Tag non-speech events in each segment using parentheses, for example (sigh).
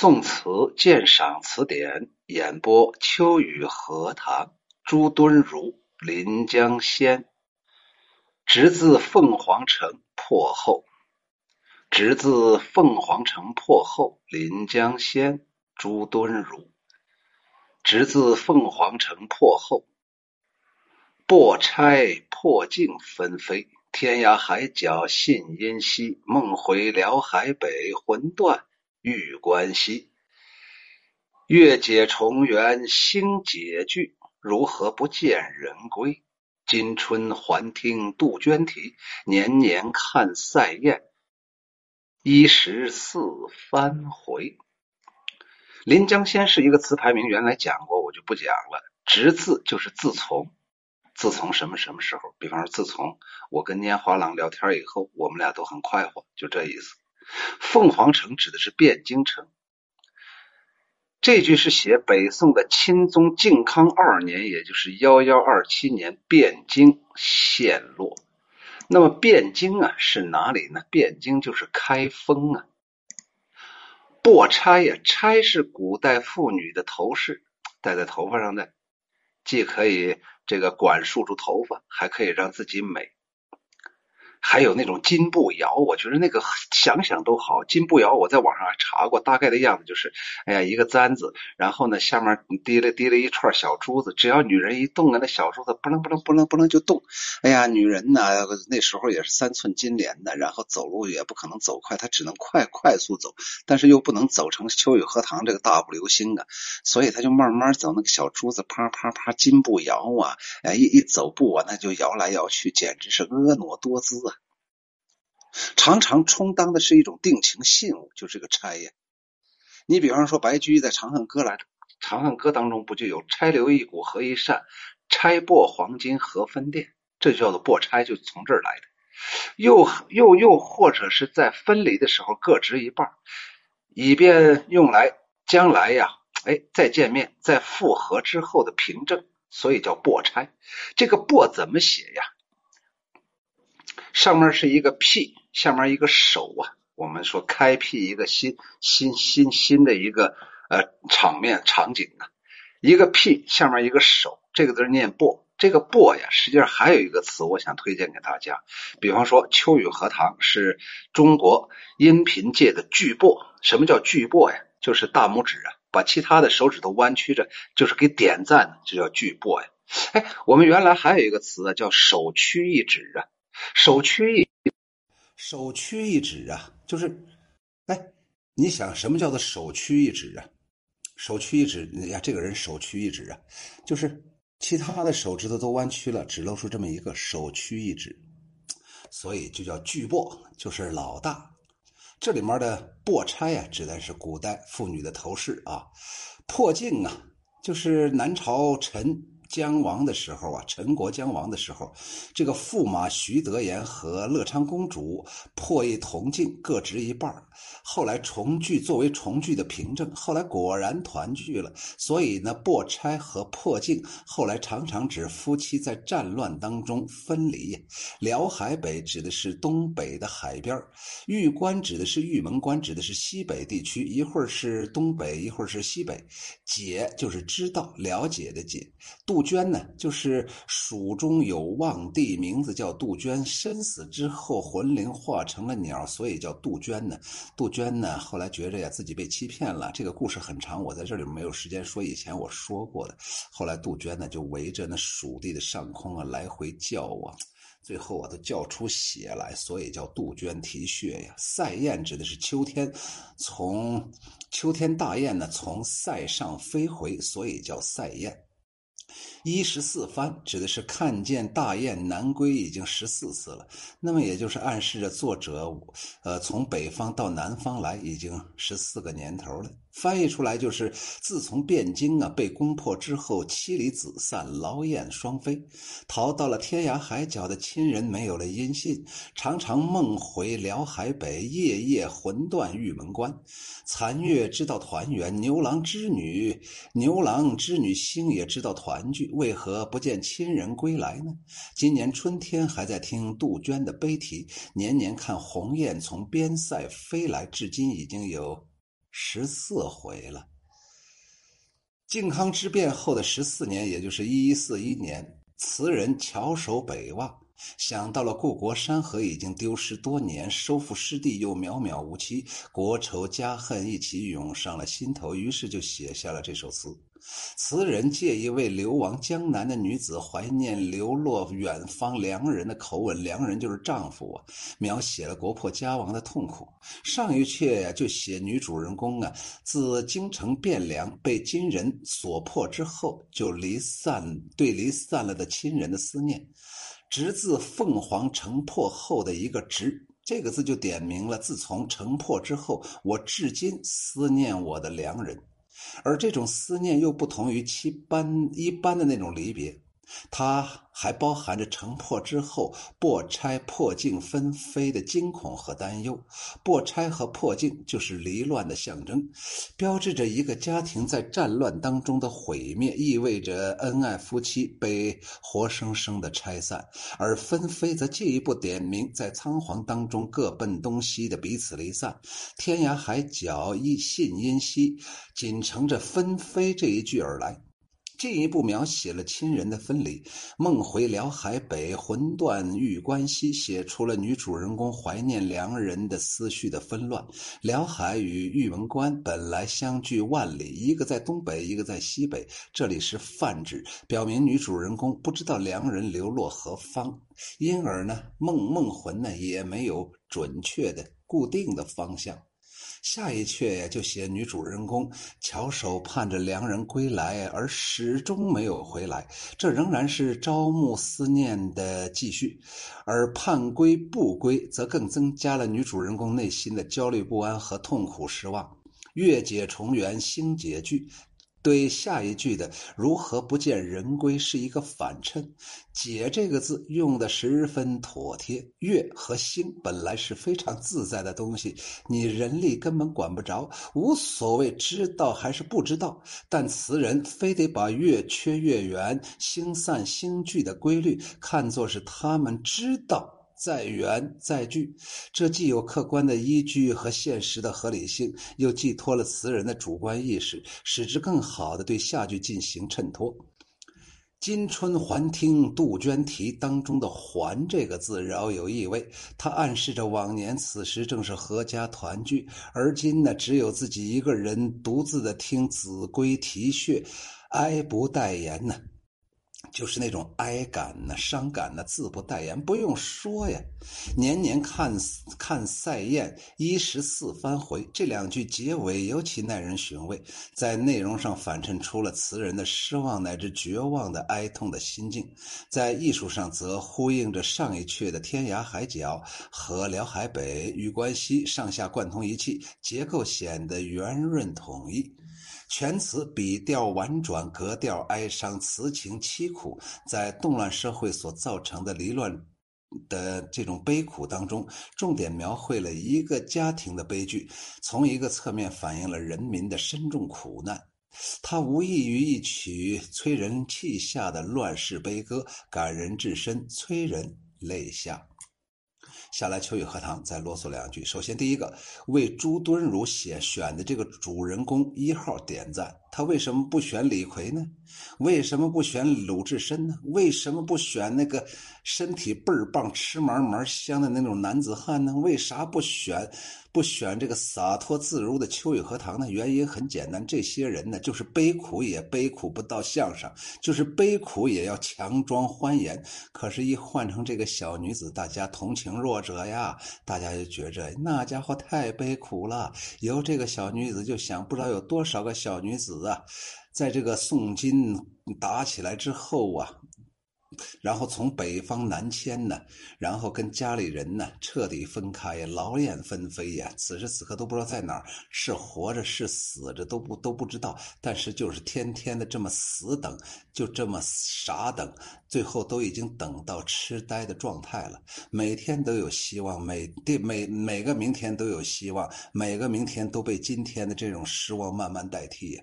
宋词鉴赏词典演播：秋雨荷塘，朱敦儒，临江仙。直自凤凰城破后，直自凤凰城破后，临江仙，朱敦儒。直自凤凰城破后，破钗破镜纷飞，天涯海角信音稀，梦回辽海北，魂断。玉关西，月解重圆星解句，如何不见人归？今春还听杜鹃啼，年年看塞雁，一十四番回。临江仙是一个词牌名，原来讲过，我就不讲了。直字就是自从，自从什么什么时候？比方说，自从我跟拈华郎聊天以后，我们俩都很快活，就这意思。凤凰城指的是汴京城。这句是写北宋的钦宗靖康二年，也就是幺幺二七年，汴京陷落。那么汴京啊是哪里呢？汴京就是开封啊。破钗呀，钗是古代妇女的头饰，戴在头发上的，既可以这个管束住头发，还可以让自己美。还有那种金步摇，我觉得那个想想都好。金步摇我在网上还查过，大概的样子就是，哎呀，一个簪子，然后呢下面滴了滴了一串小珠子，只要女人一动啊，那小珠子不能不能不能不能就动。哎呀，女人呢那时候也是三寸金莲的，然后走路也不可能走快，她只能快快速走，但是又不能走成秋雨荷塘这个大步流星啊，所以她就慢慢走，那个小珠子啪啪啪金步摇啊，哎一一走步啊，那就摇来摇去，简直是婀娜多姿啊。常常充当的是一种定情信物，就是个钗呀。你比方说白居易在《长恨歌》来，《长恨歌》当中不就有“钗留一股合一扇，钗擘黄金何分店”？这就叫做破钗，就从这儿来的。又又又或者是在分离的时候各执一半，以便用来将来呀，哎再见面、再复合之后的凭证，所以叫破钗。这个“破”怎么写呀？上面是一个辟，下面一个手啊。我们说开辟一个新新新新的一个呃场面场景啊。一个辟，下面一个手，这个字念簸。这个簸呀，实际上还有一个词，我想推荐给大家。比方说，秋雨荷塘是中国音频界的巨擘。什么叫巨擘呀？就是大拇指啊，把其他的手指头弯曲着，就是给点赞，就叫巨擘呀。哎，我们原来还有一个词啊，叫手屈一指啊。首屈一首屈一指啊，就是，哎，你想什么叫做首屈一指啊？首屈一指哎呀，这个人首屈一指啊，就是其他的手指头都弯曲了，只露出这么一个首屈一指，所以就叫巨擘，就是老大。这里面的擘钗啊，指的是古代妇女的头饰啊。破镜啊，就是南朝陈。将亡的时候啊，陈国将亡的时候，这个驸马徐德言和乐昌公主破一铜镜，各执一半后来重聚，作为重聚的凭证。后来果然团聚了，所以呢，破钗和破镜后来常常指夫妻在战乱当中分离。辽海北指的是东北的海边玉关指的是玉门关，指的是西北地区，一会儿是东北，一会儿是西北。解就是知道、了解的解。杜。杜鹃呢，就是蜀中有望帝，名字叫杜鹃。身死之后，魂灵化成了鸟，所以叫杜鹃呢。杜鹃呢，后来觉着呀，自己被欺骗了。这个故事很长，我在这里没有时间说。以前我说过的。后来杜鹃呢，就围着那蜀地的上空啊，来回叫啊，最后啊，都叫出血来，所以叫杜鹃啼血呀。塞雁指的是秋天，从秋天大雁呢，从塞上飞回，所以叫塞雁。一十四番指的是看见大雁南归已经十四次了，那么也就是暗示着作者，呃，从北方到南方来已经十四个年头了。翻译出来就是：自从汴京啊被攻破之后，妻离子散，劳燕双飞，逃到了天涯海角的亲人没有了音信，常常梦回辽海北，夜夜魂断玉门关。残月知道团圆，牛郎织女，牛郎织女星也知道团聚，为何不见亲人归来呢？今年春天还在听杜鹃的悲啼，年年看鸿雁从边塞飞来，至今已经有。十四回了。靖康之变后的十四年，也就是一一四一年，词人翘首北望。想到了故国山河已经丢失多年，收复失地又渺渺无期，国仇家恨一起涌上了心头，于是就写下了这首词。词人借一位流亡江南的女子怀念流落远方良人的口吻，良人就是丈夫啊，描写了国破家亡的痛苦。上一阙呀，就写女主人公啊，自京城汴梁被金人所破之后，就离散对离散了的亲人的思念。直自凤凰城破后的一个直，这个字就点明了，自从城破之后，我至今思念我的良人，而这种思念又不同于七般一般的那种离别。它还包含着城破之后破拆破镜纷飞的惊恐和担忧。破拆和破镜就是离乱的象征，标志着一个家庭在战乱当中的毁灭，意味着恩爱夫妻被活生生的拆散。而纷飞则进一步点明，在仓皇当中各奔东西的彼此离散。天涯海角一信因兮，仅乘着纷飞这一句而来。进一步描写了亲人的分离，梦回辽海北，魂断玉关西，写出了女主人公怀念良人的思绪的纷乱。辽海与玉门关本来相距万里，一个在东北，一个在西北，这里是泛指，表明女主人公不知道良人流落何方，因而呢，梦梦魂呢也没有准确的固定的方向。下一阙就写女主人公翘首盼着良人归来，而始终没有回来，这仍然是朝暮思念的继续。而盼归不归，则更增加了女主人公内心的焦虑不安和痛苦失望。月解重圆，星解聚。对下一句的“如何不见人归”是一个反衬，“解”这个字用的十分妥帖。月和星本来是非常自在的东西，你人力根本管不着，无所谓知道还是不知道。但词人非得把月缺月圆、星散星聚的规律看作是他们知道。在圆在聚，这既有客观的依据和现实的合理性，又寄托了词人的主观意识，使之更好的对下句进行衬托。今春还听杜鹃啼当中的“还”这个字饶有意味，它暗示着往年此时正是阖家团聚，而今呢，只有自己一个人独自的听子规啼血，哀不待言呢。就是那种哀感呐、伤感呐，自不待言，不用说呀。年年看看赛宴，一十四番回，这两句结尾尤其耐人寻味，在内容上反衬出了词人的失望乃至绝望的哀痛的心境，在艺术上则呼应着上一阙的天涯海角和辽海北、玉关西上下贯通一气，结构显得圆润统一。全词笔调婉转，格调哀伤，词情凄苦，在动乱社会所造成的离乱的这种悲苦当中，重点描绘了一个家庭的悲剧，从一个侧面反映了人民的深重苦难。它无异于一曲催人泣下的乱世悲歌，感人至深，催人泪下。下来，秋雨荷塘再啰嗦两句。首先，第一个为朱敦儒写选的这个主人公一号点赞。他为什么不选李逵呢？为什么不选鲁智深呢？为什么不选那个身体倍儿棒、吃嘛嘛香的那种男子汉呢？为啥不选不选这个洒脱自如的秋雨荷塘呢？原因很简单，这些人呢，就是悲苦也悲苦不到相上，就是悲苦也要强装欢颜。可是，一换成这个小女子，大家同情弱者呀，大家就觉着那家伙太悲苦了。由这个小女子就想，不知道有多少个小女子。啊，在这个宋金打起来之后啊。然后从北方南迁呢，然后跟家里人呢彻底分开，劳燕分飞呀。此时此刻都不知道在哪儿，是活着是死着都不都不知道。但是就是天天的这么死等，就这么傻等，最后都已经等到痴呆的状态了。每天都有希望，每每每个明天都有希望，每个明天都被今天的这种失望慢慢代替。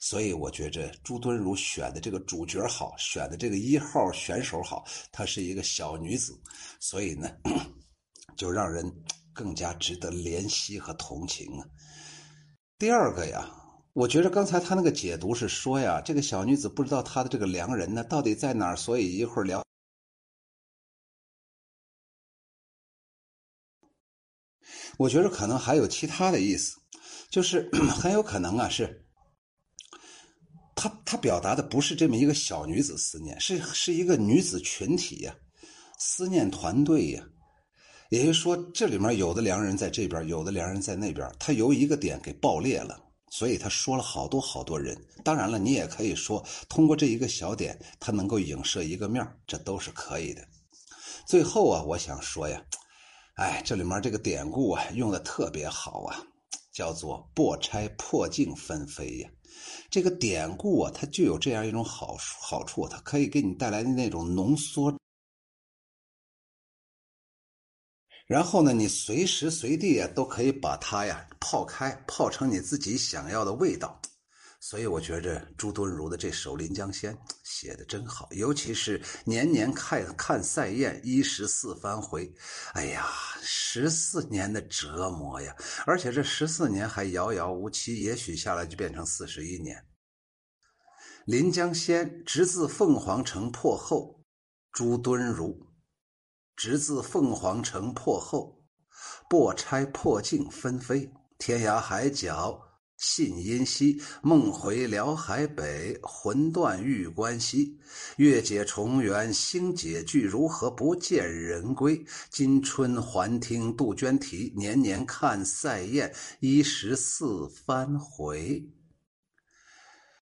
所以我觉着朱敦儒选的这个主角好，选的这个一号选手好，她是一个小女子，所以呢，(coughs) 就让人更加值得怜惜和同情啊。第二个呀，我觉得刚才他那个解读是说呀，这个小女子不知道她的这个良人呢到底在哪儿，所以一会儿聊。我觉得可能还有其他的意思，就是 (coughs) 很有可能啊，是他他表达的不是这么一个小女子思念，是是一个女子群体呀，思念团队呀。也就是说，这里面有的良人在这边，有的良人在那边，他由一个点给爆裂了，所以他说了好多好多人。当然了，你也可以说通过这一个小点，他能够影射一个面这都是可以的。最后啊，我想说呀。哎，这里面这个典故啊，用的特别好啊，叫做“破拆破镜纷飞”呀。这个典故啊，它具有这样一种好好处，它可以给你带来的那种浓缩，然后呢，你随时随地啊，都可以把它呀泡开，泡成你自己想要的味道。所以我觉着朱敦儒的这首《临江仙》写的真好，尤其是年年看看赛宴，一十四番回。哎呀，十四年的折磨呀！而且这十四年还遥遥无期，也许下来就变成四十一年。《临江仙》直自凤凰城破后，朱敦儒直自凤凰城破后，破钗破镜纷飞，天涯海角。信阴溪，梦回辽海北，魂断玉关西。月解重圆，星解聚，如何不见人归？今春还听杜鹃啼，年年看塞雁，一十四番回。